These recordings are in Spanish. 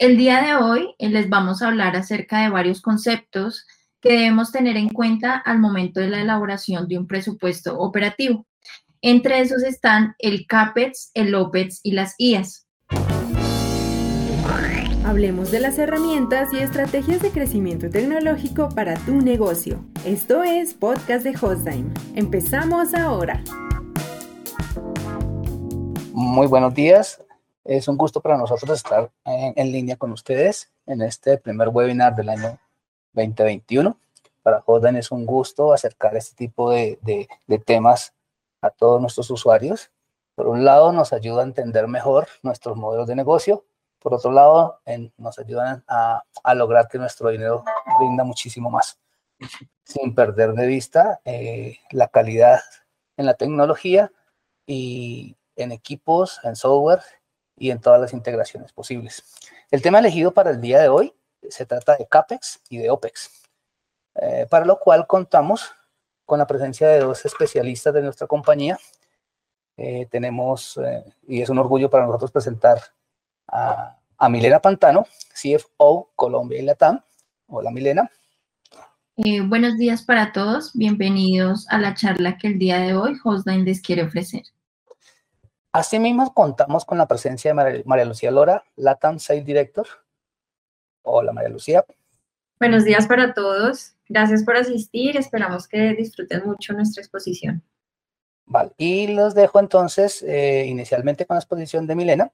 El día de hoy eh, les vamos a hablar acerca de varios conceptos que debemos tener en cuenta al momento de la elaboración de un presupuesto operativo. Entre esos están el CAPEX, el OPEX y las IAS. Hablemos de las herramientas y estrategias de crecimiento tecnológico para tu negocio. Esto es Podcast de Hostime. Empezamos ahora. Muy buenos días. Es un gusto para nosotros estar en, línea con ustedes en este primer webinar del año 2021. Para Jodan es un gusto acercar este tipo de, temas a todos nuestros usuarios. Por un lado, nos ayuda a entender mejor nuestros modelos de negocio. Por otro lado, nos ayudan a, lograr que nuestro dinero rinda muchísimo más, sin perder de vista eh, la calidad en la tecnología y en equipos, en software y en todas las integraciones posibles. El tema elegido para el día de hoy se trata de CAPEX y de OPEX, eh, para lo cual contamos con la presencia de dos especialistas de nuestra compañía. Eh, tenemos, eh, y es un orgullo para nosotros presentar a, Milena Pantano, CFO Colombia y Latam. Hola Milena. buenos días para todos, bienvenidos a la charla que el día de hoy Hostline les quiere ofrecer. Asimismo, contamos con la presencia de María, Lucía Lora, Latam Sales Director. Hola, María Lucía. Buenos días para todos. Gracias por asistir. Esperamos que disfruten mucho nuestra exposición. Vale, y los dejo entonces eh, inicialmente con la exposición de Milena.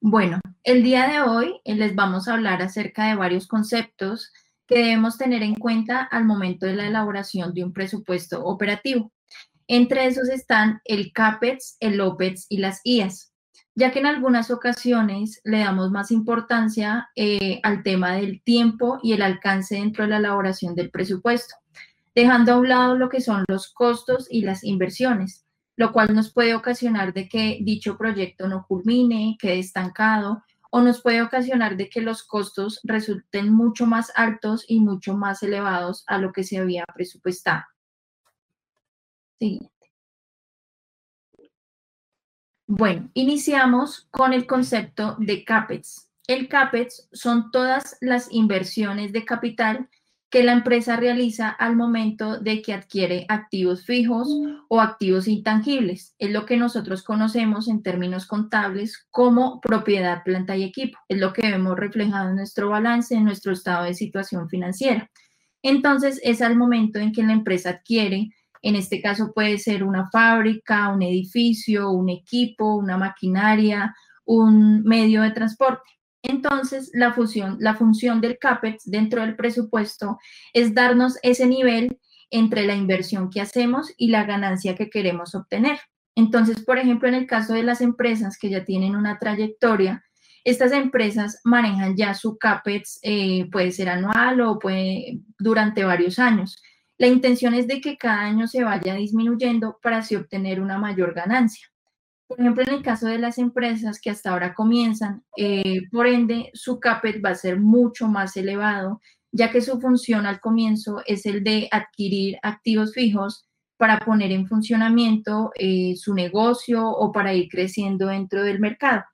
Bueno, el día de hoy eh, les vamos a hablar acerca de varios conceptos que debemos tener en cuenta al momento de la elaboración de un presupuesto operativo. Entre esos están el CAPEX, el OPEX y las IAS, ya que en algunas ocasiones le damos más importancia eh, al tema del tiempo y el alcance dentro de la elaboración del presupuesto, dejando a un lado lo que son los costos y las inversiones, lo cual nos puede ocasionar de que dicho proyecto no culmine, quede estancado o nos puede ocasionar de que los costos resulten mucho más altos y mucho más elevados a lo que se había presupuestado. Siguiente. Bueno, iniciamos con el concepto de CAPEX. El CAPEX son todas las inversiones de capital que la empresa realiza al momento de que adquiere activos fijos o activos intangibles. Es lo que nosotros conocemos en términos contables como propiedad, planta y equipo. Es lo que vemos reflejado en nuestro balance, en nuestro estado de situación financiera. Entonces, es al momento en que la empresa adquiere en este caso puede ser una fábrica, un edificio, un equipo, una maquinaria, un medio de transporte. Entonces, la, la función del CAPEX dentro del presupuesto es darnos ese nivel entre la inversión que hacemos y la ganancia que queremos obtener. Entonces, por ejemplo, en el caso de las empresas que ya tienen una trayectoria, estas empresas manejan ya su CAPEX, eh, puede ser anual o puede durante varios años. La intención es de que cada año se vaya disminuyendo para así obtener una mayor ganancia. Por ejemplo, en el caso de las empresas que hasta ahora comienzan, eh, por ende, su CAPEX va a ser mucho más elevado, ya que su función al comienzo es el de adquirir activos fijos para poner en funcionamiento eh, su negocio o para ir creciendo dentro del mercado.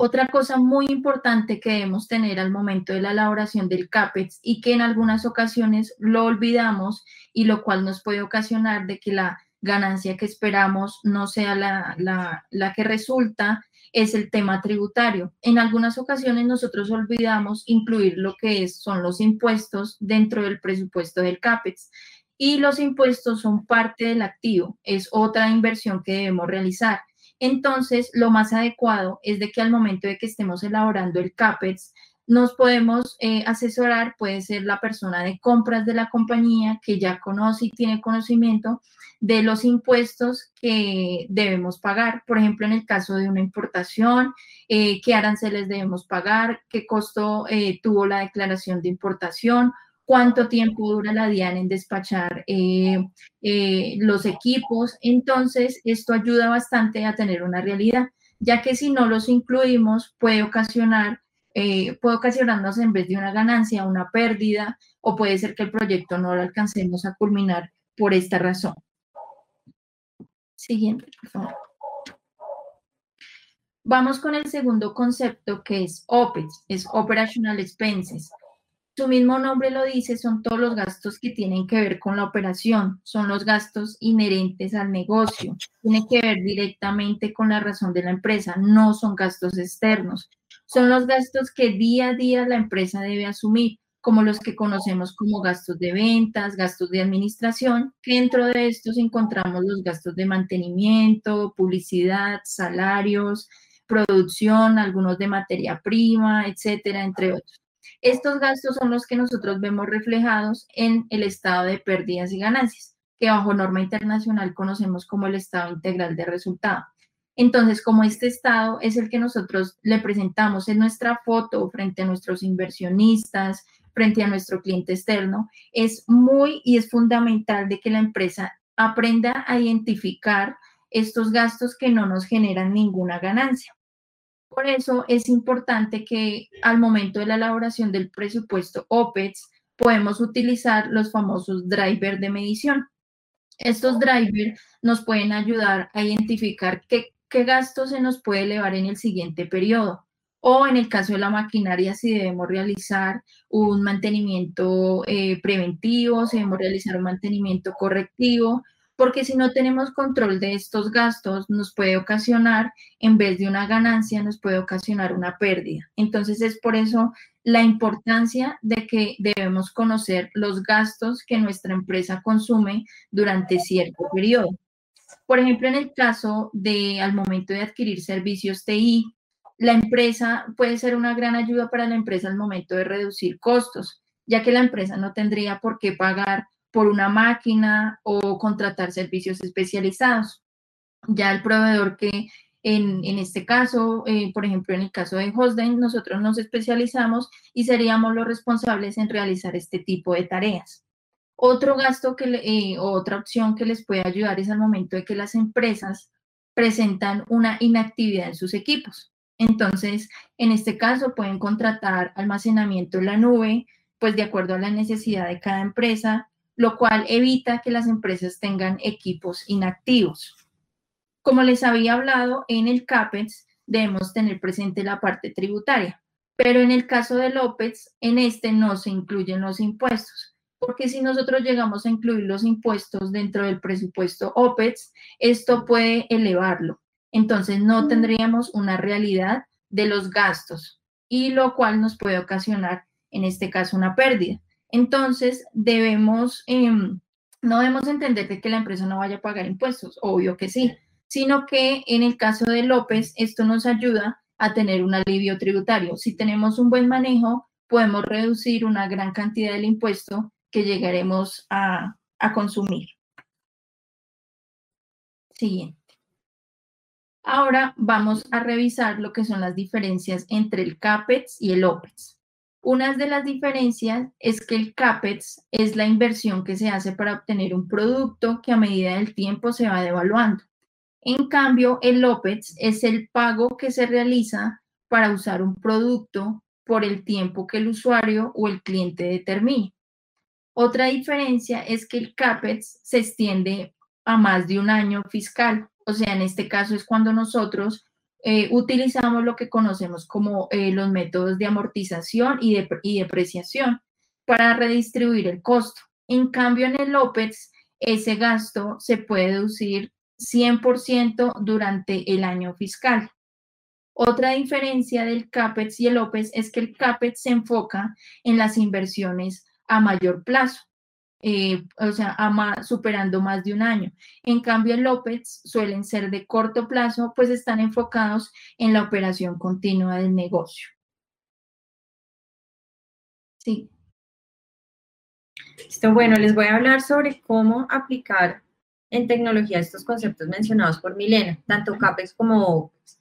Otra cosa muy importante que debemos tener al momento de la elaboración del CAPEX y que en algunas ocasiones lo olvidamos y lo cual nos puede ocasionar de que la ganancia que esperamos no sea la, la, que resulta es el tema tributario. En algunas ocasiones nosotros olvidamos incluir lo que es, son los impuestos dentro del presupuesto del CAPEX y los impuestos son parte del activo, es otra inversión que debemos realizar. Entonces, lo más adecuado es de que al momento de que estemos elaborando el CAPEX, nos podemos eh, asesorar, puede ser la persona de compras de la compañía que ya conoce y tiene conocimiento de los impuestos que debemos pagar. Por ejemplo, en el caso de una importación, eh, qué aranceles debemos pagar, qué costo eh, tuvo la declaración de importación cuánto tiempo dura la DIAN en despachar eh, eh, los equipos. Entonces, esto ayuda bastante a tener una realidad, ya que si no los incluimos puede ocasionar, eh, puede ocasionarnos en vez de una ganancia, una pérdida, o puede ser que el proyecto no lo alcancemos a culminar por esta razón. Siguiente, por favor. Vamos con el segundo concepto que es OPEX, es Operational Expenses. Su mismo nombre lo dice, son todos los gastos que tienen que ver con la operación, son los gastos inherentes al negocio, tiene que ver directamente con la razón de la empresa, no son gastos externos, son los gastos que día a día la empresa debe asumir, como los que conocemos como gastos de ventas, gastos de administración, dentro de estos encontramos los gastos de mantenimiento, publicidad, salarios, producción, algunos de materia prima, etcétera, entre otros. Estos gastos son los que nosotros vemos reflejados en el estado de pérdidas y ganancias, que bajo norma internacional conocemos como el estado integral de resultado. Entonces, como este estado es el que nosotros le presentamos en nuestra foto frente a nuestros inversionistas, frente a nuestro cliente externo, es muy y es fundamental de que la empresa aprenda a identificar estos gastos que no nos generan ninguna ganancia. Por eso es importante que al momento de la elaboración del presupuesto OPEX podemos utilizar los famosos drivers de medición. Estos drivers nos pueden ayudar a identificar qué, qué gasto se nos puede elevar en el siguiente periodo o en el caso de la maquinaria si debemos realizar un mantenimiento eh, preventivo, si debemos realizar un mantenimiento correctivo porque si no tenemos control de estos gastos, nos puede ocasionar, en vez de una ganancia, nos puede ocasionar una pérdida. Entonces es por eso la importancia de que debemos conocer los gastos que nuestra empresa consume durante cierto periodo. Por ejemplo, en el caso de al momento de adquirir servicios TI, la empresa puede ser una gran ayuda para la empresa al momento de reducir costos, ya que la empresa no tendría por qué pagar por una máquina o contratar servicios especializados. Ya el proveedor que en, este caso, eh, por ejemplo, en el caso de Hostden, nosotros nos especializamos y seríamos los responsables en realizar este tipo de tareas. Otro gasto que, eh, otra opción que les puede ayudar es al momento de que las empresas presentan una inactividad en sus equipos. Entonces, en este caso pueden contratar almacenamiento en la nube, pues de acuerdo a la necesidad de cada empresa, lo cual evita que las empresas tengan equipos inactivos. Como les había hablado, en el CAPEX debemos tener presente la parte tributaria, pero en el caso del OPEX, en este no se incluyen los impuestos, porque si nosotros llegamos a incluir los impuestos dentro del presupuesto OPEX, esto puede elevarlo. Entonces no mm. tendríamos una realidad de los gastos y lo cual nos puede ocasionar, en este caso, una pérdida. Entonces, debemos, em, no debemos entender de que la empresa no vaya a pagar impuestos, obvio que sí, sino que en el caso de López, esto nos ayuda a tener un alivio tributario. Si tenemos un buen manejo, podemos reducir una gran cantidad del impuesto que llegaremos a, consumir. Siguiente. Ahora vamos a revisar lo que son las diferencias entre el CAPEX y el OPEX. Una de las diferencias es que el CAPEX es la inversión que se hace para obtener un producto que a medida del tiempo se va devaluando. En cambio, el OPEX es el pago que se realiza para usar un producto por el tiempo que el usuario o el cliente determine. Otra diferencia es que el CAPEX se extiende a más de un año fiscal. O sea, en este caso es cuando nosotros eh, utilizamos lo que conocemos como eh, los métodos de amortización y, de, depreciación para redistribuir el costo. En cambio, en el OPEX, ese gasto se puede deducir 100% durante el año fiscal. Otra diferencia del CAPEX y el OPEX es que el CAPEX se enfoca en las inversiones a mayor plazo. Eh, o sea, superando más de un año. En cambio, el OPEX suelen ser de corto plazo, pues están enfocados en la operación continua del negocio. Sí. Listo, bueno, les voy a hablar sobre cómo aplicar en tecnología estos conceptos mencionados por Milena, tanto CAPEX como OPEX.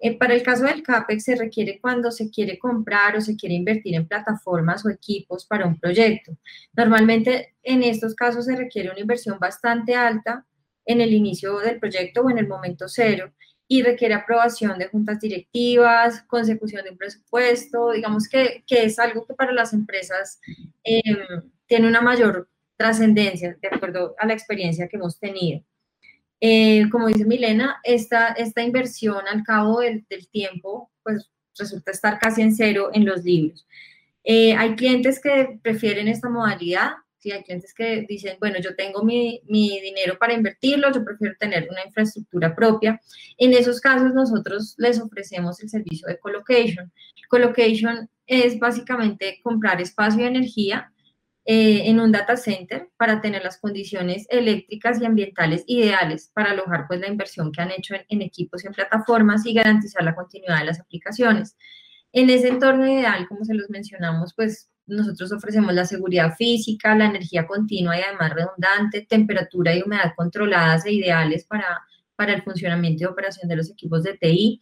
Eh, para el caso del CAPEX se requiere cuando se quiere comprar o se quiere invertir en plataformas o equipos para un proyecto. Normalmente en estos casos se requiere una inversión bastante alta en el inicio del proyecto o en el momento cero y requiere aprobación de juntas directivas, consecución de un presupuesto, digamos que, es algo que para las empresas em, tiene una mayor trascendencia de acuerdo a la experiencia que hemos tenido. Eh, como dice Milena, esta, esta inversión al cabo del, tiempo, pues resulta estar casi en cero en los libros. Eh, hay clientes que prefieren esta modalidad, ¿sí? hay clientes que dicen, bueno, yo tengo mi, mi, dinero para invertirlo, yo prefiero tener una infraestructura propia. En esos casos nosotros les ofrecemos el servicio de colocation. Colocation es básicamente comprar espacio y energía eh, en un data center para tener las condiciones eléctricas y ambientales ideales para alojar pues la inversión que han hecho en, equipos y en plataformas y garantizar la continuidad de las aplicaciones. En ese entorno ideal, como se los mencionamos, pues nosotros ofrecemos la seguridad física, la energía continua y además redundante, temperatura y humedad controladas e ideales para, para el funcionamiento y operación de los equipos de TI,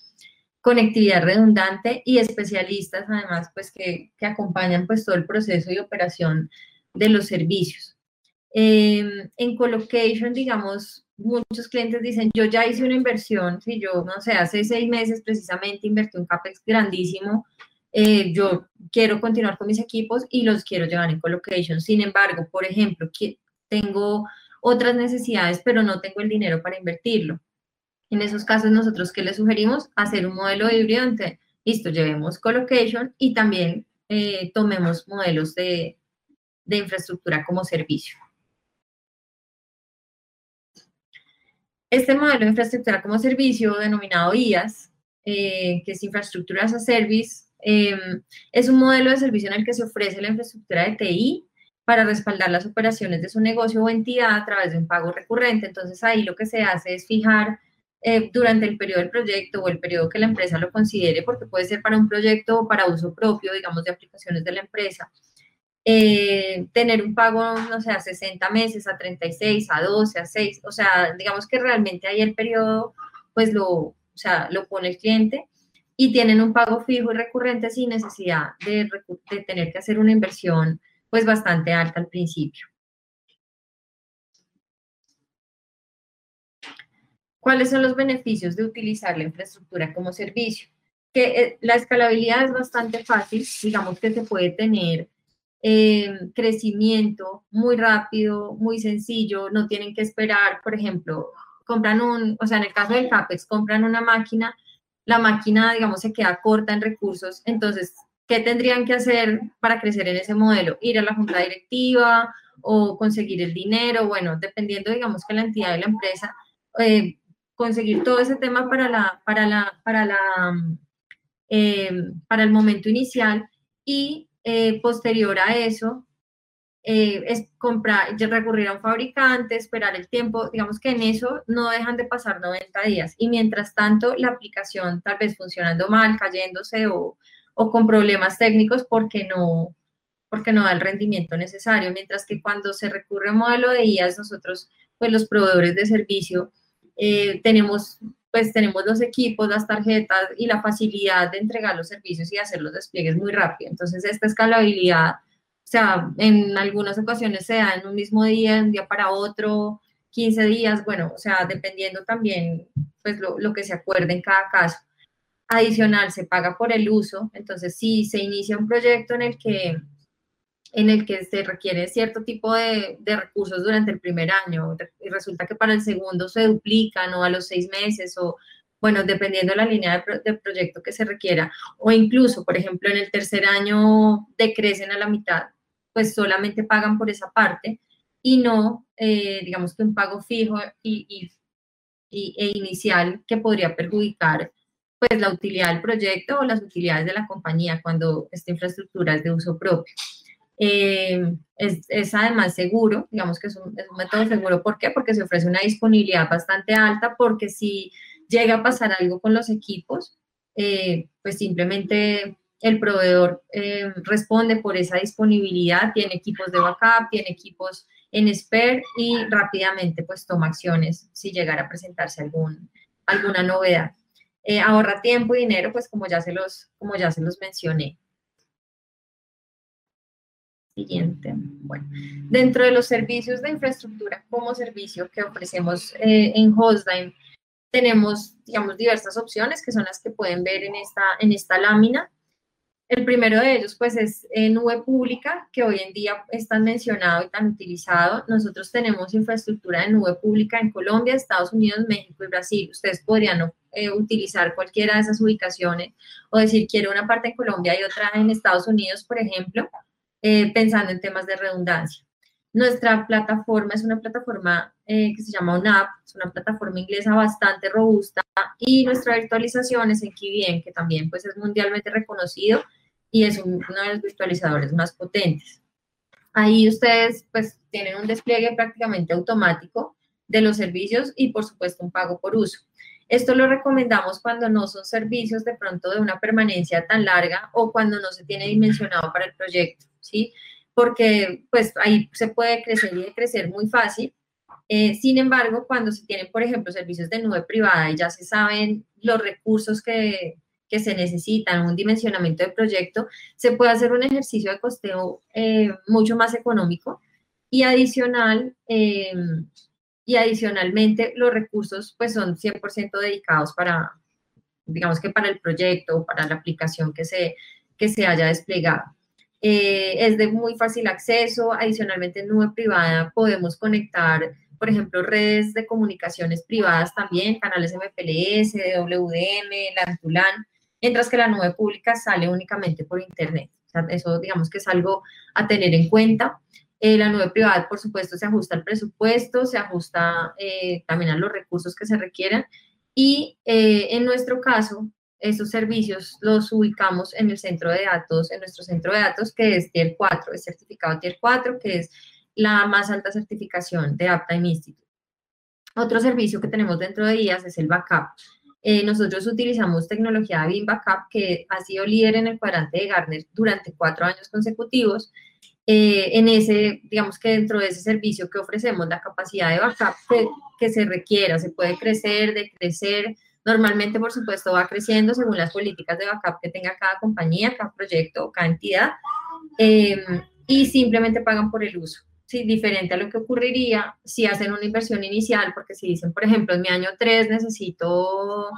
conectividad redundante y especialistas además pues que, que acompañan pues todo el proceso y operación de los servicios. Em, en colocation, digamos, muchos clientes dicen, yo ya hice una inversión, si yo, no sé, hace seis meses precisamente invertí un CAPEX grandísimo, eh, yo quiero continuar con mis equipos y los quiero llevar en colocation. Sin embargo, por ejemplo, que tengo otras necesidades, pero no tengo el dinero para invertirlo. En esos casos, nosotros, ¿qué les sugerimos? Hacer un modelo híbrido entre, listo, llevemos colocation y también eh, tomemos modelos de, de infraestructura como servicio. Este modelo de infraestructura como servicio, denominado IAS, eh, que es Infrastructura as a Service, em, es un modelo de servicio en el que se ofrece la infraestructura de TI para respaldar las operaciones de su negocio o entidad a través de un pago recurrente. Entonces ahí lo que se hace es fijar eh, durante el periodo del proyecto o el periodo que la empresa lo considere, porque puede ser para un proyecto o para uso propio, digamos, de aplicaciones de la empresa, eh, tener un pago, no sé, a 60 meses, a 36, a 12, a 6, o sea, digamos que realmente ahí el periodo, pues lo, o sea, lo pone el cliente y tienen un pago fijo y recurrente sin necesidad de, de tener que hacer una inversión, pues bastante alta al principio. ¿Cuáles son los beneficios de utilizar la infraestructura como servicio? Que eh, la escalabilidad es bastante fácil, digamos que se puede tener eh, crecimiento muy rápido, muy sencillo, no tienen que esperar, por ejemplo, compran un, o sea, en el caso del CAPEX, compran una máquina, la máquina, digamos, se queda corta en recursos, entonces, ¿qué tendrían que hacer para crecer en ese modelo? Ir a la junta directiva o conseguir el dinero, bueno, dependiendo, digamos, que la entidad de la empresa, eh, conseguir todo ese tema para la, para la, para la, eh, para el momento inicial y eh, posterior a eso, eh, es comprar, recurrir a un fabricante, esperar el tiempo, digamos que en eso no dejan de pasar 90 días. Y mientras tanto, la aplicación tal vez funcionando mal, cayéndose o, o con problemas técnicos porque no, porque no da el rendimiento necesario. Mientras que cuando se recurre a un modelo de IAS, nosotros, pues los proveedores de servicio, eh, tenemos pues tenemos los equipos, las tarjetas y la facilidad de entregar los servicios y hacer los despliegues muy rápido. Entonces, esta escalabilidad, o sea, en algunas ocasiones se da en un mismo día, un día para otro, 15 días, bueno, o sea, dependiendo también, pues, lo, lo que se acuerde en cada caso. Adicional, se paga por el uso, entonces, si se inicia un proyecto en el que en el que se requiere cierto tipo de, recursos durante el primer año y resulta que para el segundo se duplican o a los seis meses o, bueno, dependiendo de la línea de, proyecto que se requiera o incluso, por ejemplo, en el tercer año decrecen a la mitad, pues solamente pagan por esa parte y no, eh, digamos que un pago fijo y, e inicial que podría perjudicar pues la utilidad del proyecto o las utilidades de la compañía cuando esta infraestructura es de uso propio. Eh, es, además seguro, digamos que es un, método seguro. ¿Por qué? Porque se ofrece una disponibilidad bastante alta, porque si llega a pasar algo con los equipos, eh, pues simplemente el proveedor eh, responde por esa disponibilidad, tiene equipos de backup, tiene equipos en spare y rápidamente pues toma acciones si llegara a presentarse algún, alguna novedad. ahorra tiempo y dinero, pues como ya se los, como ya se los mencioné siguiente. Bueno, dentro de los servicios de infraestructura como servicio que ofrecemos eh, en Hostime, tenemos, digamos, diversas opciones que son las que pueden ver en esta, en esta lámina. El primero de ellos, pues, es en nube pública, que hoy en día es tan mencionado y tan utilizado. Nosotros tenemos infraestructura de nube pública en Colombia, Estados Unidos, México y Brasil. Ustedes podrían eh, utilizar cualquiera de esas ubicaciones o decir, quiero una parte en Colombia y otra en Estados Unidos, por ejemplo, eh, pensando en temas de redundancia. Nuestra plataforma es una plataforma eh, que se llama ONAP, es una plataforma inglesa bastante robusta y nuestra virtualización es en KVM, que también pues, es mundialmente reconocido y es uno de los virtualizadores más potentes. Ahí ustedes pues tienen un despliegue prácticamente automático de los servicios y por supuesto un pago por uso. Esto lo recomendamos cuando no son servicios de pronto de una permanencia tan larga o cuando no se tiene dimensionado para el proyecto, ¿sí? Porque pues ahí se puede crecer y crecer muy fácil. Eh, sin embargo, cuando se tienen, por ejemplo, servicios de nube privada y ya se saben los recursos que, que se necesitan, un dimensionamiento de proyecto, se puede hacer un ejercicio de costeo eh, mucho más económico y adicional, eh, y adicionalmente los recursos pues son 100% dedicados para, digamos que para el proyecto o para la aplicación que se, que se haya desplegado. Eh, es de muy fácil acceso, adicionalmente en nube privada podemos conectar por ejemplo, redes de comunicaciones privadas también, canales MPLS, WDM, LAN mientras que la nube pública sale únicamente por Internet. eso digamos que es algo a tener en cuenta. Eh, la nube privada, por supuesto, se ajusta al presupuesto, se ajusta eh, también a los recursos que se requieran y en nuestro caso, esos servicios los ubicamos en el centro de datos, en nuestro centro de datos que es Tier 4, es certificado Tier 4, que es la más alta certificación de Uptime Institute. Otro servicio que tenemos dentro de IAS es el backup. Eh, nosotros utilizamos tecnología BIM Backup, que ha sido líder en el cuadrante de Gartner durante cuatro años consecutivos. Eh, en ese, digamos que dentro de ese servicio que ofrecemos, la capacidad de backup que, que se requiera, se puede crecer, decrecer. Normalmente, por supuesto, va creciendo según las políticas de backup que tenga cada compañía, cada proyecto o cada entidad. Eh, y simplemente pagan por el uso. Sí, diferente a lo que ocurriría si hacen una inversión inicial, porque si dicen, por ejemplo, en mi año 3 necesito,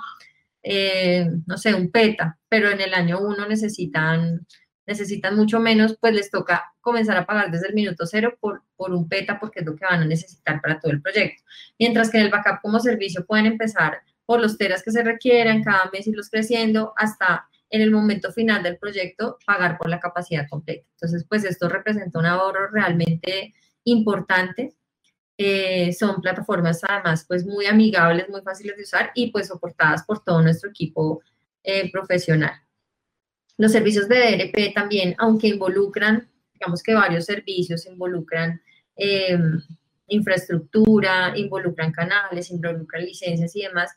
eh, no sé, un PETA, pero en el año 1 necesitan, necesitan mucho menos, pues les toca comenzar a pagar desde el minuto cero por, por un PETA, porque es lo que van a necesitar para todo el proyecto. Mientras que en el backup como servicio pueden empezar por los teras que se requieran, cada mes irlos creciendo hasta en el momento final del proyecto pagar por la capacidad completa. Entonces, pues esto representa un ahorro realmente importante. Eh, son plataformas además pues muy amigables, muy fáciles de usar y pues soportadas por todo nuestro equipo eh, profesional. Los servicios de DRP también, aunque involucran, digamos que varios servicios, involucran em, infraestructura, involucran canales, involucran licencias y demás,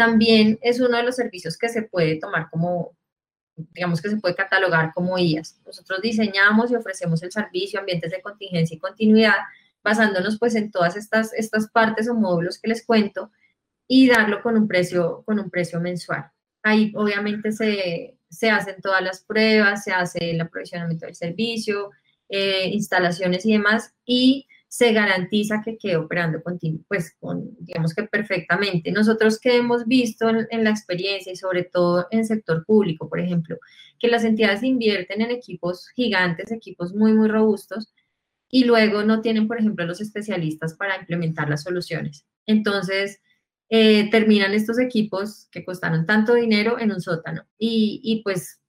también es uno de los servicios que se puede tomar como digamos que se puede catalogar como IAS. Nosotros diseñamos y ofrecemos el servicio, ambientes de contingencia y continuidad, basándonos pues en todas estas, estas partes o módulos que les cuento y darlo con un precio, con un precio mensual. Ahí obviamente se, se hacen todas las pruebas, se hace el aprovisionamiento del servicio, eh, instalaciones y demás, y se garantiza que quede operando continuo, pues digamos que perfectamente. Nosotros que hemos visto en, la experiencia y sobre todo en sector público, por ejemplo, que las entidades invierten en equipos gigantes, equipos muy, muy robustos, y luego no tienen, por ejemplo, los especialistas para implementar las soluciones. Entonces, eh, terminan estos equipos que costaron tanto dinero en un sótano y, y, pues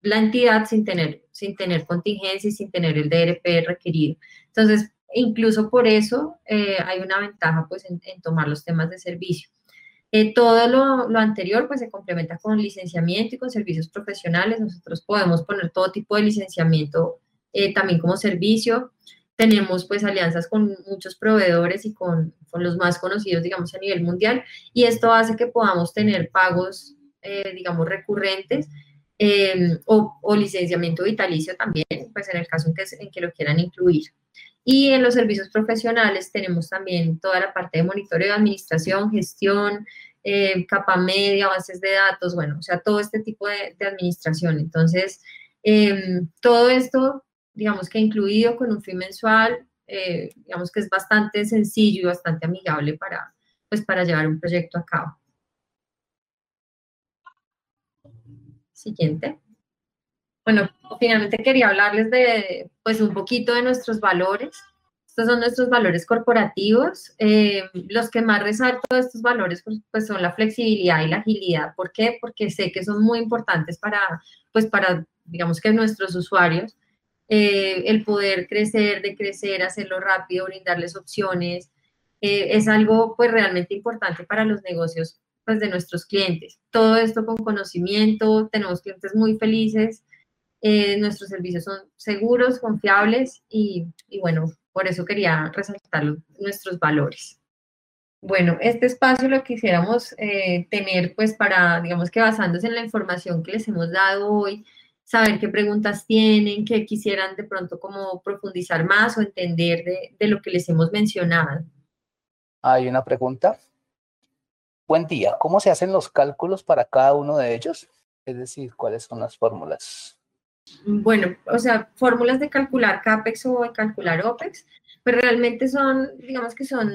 la entidad sin tener, sin tener contingencia y sin tener el DRP requerido. Entonces, incluso por eso eh, hay una ventaja pues, en, tomar los temas de servicio. Eh, todo lo, anterior pues, se complementa con licenciamiento y con servicios profesionales. Nosotros podemos poner todo tipo de licenciamiento eh, también como servicio. Tenemos pues alianzas con muchos proveedores y con, con, los más conocidos, digamos, a nivel mundial. Y esto hace que podamos tener pagos, digamos, recurrentes o, o, licenciamiento vitalicio también, pues en el caso en que, en que lo quieran incluir. Y en los servicios profesionales tenemos también toda la parte de monitoreo administración, gestión, eh, capa media, bases de datos, bueno, o sea, todo este tipo de, administración. Entonces, em, todo esto, digamos que incluido con un fin mensual, eh, digamos que es bastante sencillo y bastante amigable para, pues, para llevar un proyecto a cabo. Siguiente. Bueno, finalmente quería hablarles de, pues, un poquito de nuestros valores. Estos son nuestros valores corporativos. Eh, los que más resalto de estos valores pues, pues, son la flexibilidad y la agilidad. ¿Por qué? Porque sé que son muy importantes para, pues, para digamos que nuestros usuarios. Eh, el poder crecer, de crecer, hacerlo rápido, brindarles opciones, eh, es algo pues realmente importante para los negocios pues de nuestros clientes. Todo esto con conocimiento, tenemos clientes muy felices, eh, nuestros servicios son seguros, confiables y, bueno, por eso quería resaltar nuestros valores. Bueno, este espacio lo quisiéramos eh, tener pues para, digamos que basándose en la información que les hemos dado hoy, saber qué preguntas tienen, qué quisieran de pronto como profundizar más o entender de, de lo que les hemos mencionado. Hay una pregunta. Buen día, ¿cómo se hacen los cálculos para cada uno de ellos? Es decir, ¿cuáles son las fórmulas? Bueno, o sea, fórmulas de calcular CAPEX o de calcular OPEX, pero pues realmente son, digamos que son,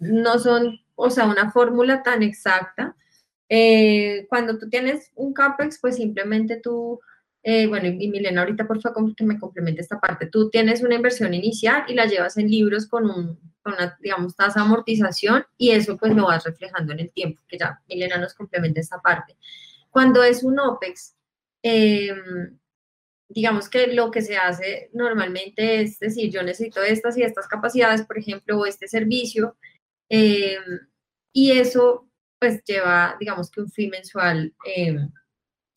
no son, o sea, una fórmula tan exacta. Eh, cuando tú tienes un CAPEX, pues simplemente tú, eh, bueno, y Milena ahorita por favor que me complemente esta parte, tú tienes una inversión inicial y la llevas en libros con, un, con una, digamos, tasa de amortización y eso pues lo vas reflejando en el tiempo, que ya Milena nos complementa esta parte. Cuando es un OPEX, Em, digamos que lo que se hace normalmente es decir, yo necesito estas y estas capacidades, por ejemplo, o este servicio, em, y eso pues lleva, digamos que un fee mensual em,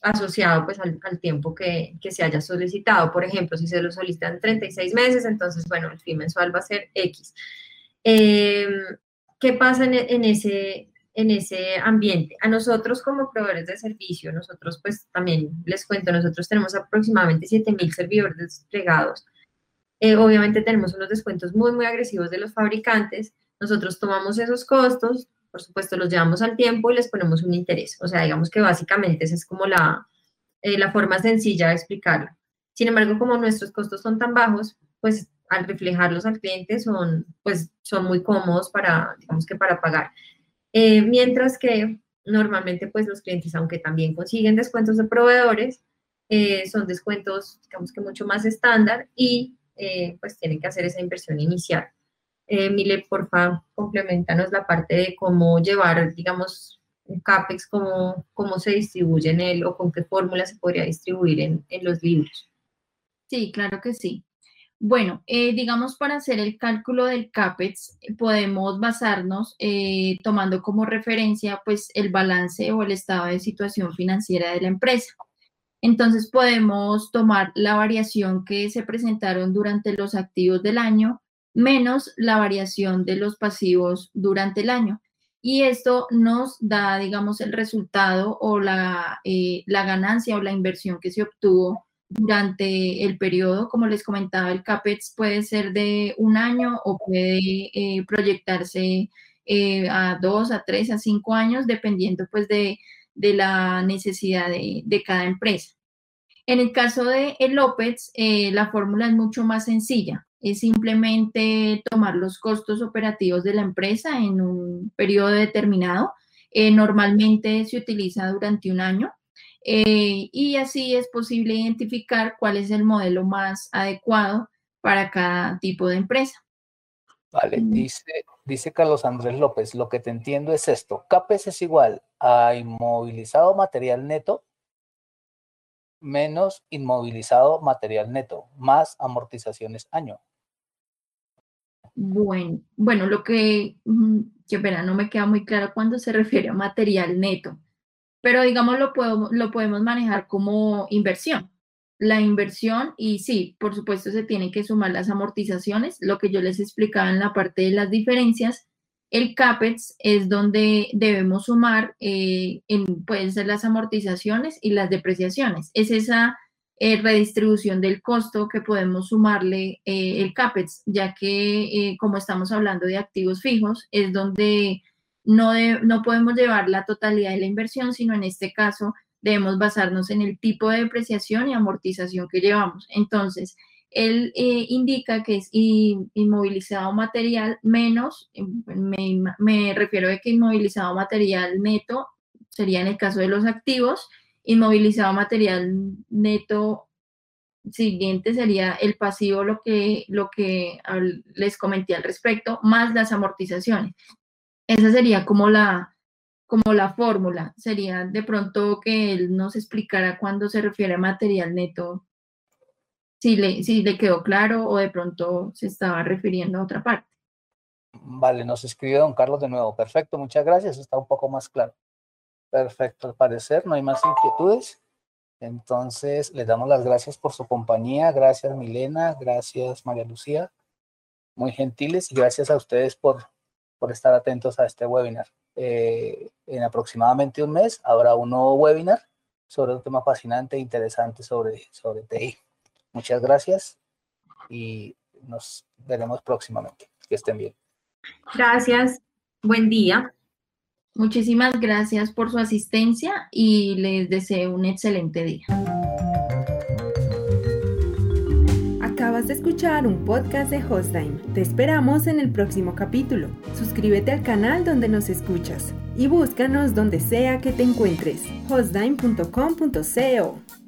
asociado pues al, tiempo que, se haya solicitado. Por ejemplo, si se lo solicitan 36 meses, entonces, bueno, el fee mensual va a ser X. ¿Qué pasa en ese, en ese ambiente. A nosotros como proveedores de servicio, nosotros pues también les cuento, nosotros tenemos aproximadamente 7.000 servidores desplegados. Eh, obviamente tenemos unos descuentos muy, muy agresivos de los fabricantes. Nosotros tomamos esos costos, por supuesto los llevamos al tiempo y les ponemos un interés. O sea, digamos que básicamente esa es como la, eh, la forma sencilla de explicarlo. Sin embargo, como nuestros costos son tan bajos, pues al reflejarlos al cliente son, pues, son muy cómodos para, digamos que para pagar. Eh, mientras que normalmente pues los clientes, aunque también consiguen descuentos de proveedores, eh, son descuentos, digamos que mucho más estándar y eh, pues tienen que hacer esa inversión inicial. Mile, porfa, complementanos la parte de cómo llevar, digamos, un CAPEX, cómo, cómo se distribuye en él o con qué fórmula se podría distribuir en, en los libros. Sí, claro que sí. Bueno, eh, digamos para hacer el cálculo del CAPEX podemos basarnos eh, tomando como referencia pues el balance o el estado de situación financiera de la empresa. Entonces podemos tomar la variación que se presentaron durante los activos del año menos la variación de los pasivos durante el año. Y esto nos da, digamos, el resultado o eh, la ganancia o la inversión que se obtuvo durante el periodo, como les comentaba, el CAPEX puede ser de un año o puede eh, proyectarse eh, a dos, a tres, a cinco años, dependiendo pues de, la necesidad de, cada empresa. En el caso de el OPEX, eh, la fórmula es mucho más sencilla. Es simplemente tomar los costos operativos de la empresa en un periodo determinado. normalmente se utiliza durante un año eh, y así es posible identificar cuál es el modelo más adecuado para cada tipo de empresa. Vale, dice, dice Carlos Andrés López, lo que te entiendo es esto, CAPES es igual a inmovilizado material neto menos inmovilizado material neto, más amortizaciones año. Bueno, bueno, lo que, que pena, no me queda muy claro cuando se refiere a material neto pero digamos lo podemos, lo podemos manejar como inversión. La inversión y sí, por supuesto se tienen que sumar las amortizaciones, lo que yo les explicaba en la parte de las diferencias. El CAPEX es donde debemos sumar, eh, en, pueden ser las amortizaciones y las depreciaciones. Es esa eh, redistribución del costo que podemos sumarle eh, el CAPEX, ya que como estamos hablando de activos fijos, es donde no, no podemos llevar la totalidad de la inversión, sino en este caso debemos basarnos en el tipo de depreciación y amortización que llevamos. Entonces, él eh, indica que es inmovilizado material menos, me, me, refiero a que inmovilizado material neto sería en el caso de los activos inmovilizado material neto siguiente sería el pasivo, lo que, lo que les comenté al respecto, más las amortizaciones. Esa sería como la, como la fórmula. Sería de pronto que él nos explicara cuando se refiere a material neto, si le, si le quedó claro o de pronto se estaba refiriendo a otra parte. Vale, nos escribe don Carlos de nuevo. Perfecto, muchas gracias. Está un poco más claro. Perfecto, al parecer no hay más inquietudes. Entonces, les damos las gracias por su compañía. Gracias, Milena. Gracias, María Lucía. Muy gentiles gracias a ustedes por, por estar atentos a este webinar. Eh, en aproximadamente un mes habrá un nuevo webinar sobre un tema fascinante e interesante sobre, sobre TI. Muchas gracias y nos veremos próximamente. Que estén bien. Gracias. Buen día. Muchísimas gracias por su asistencia y les deseo un excelente día. De escuchar un podcast de Hostime. Te esperamos en el próximo capítulo. Suscríbete al canal donde nos escuchas y búscanos donde sea que te encuentres. hostime.com.co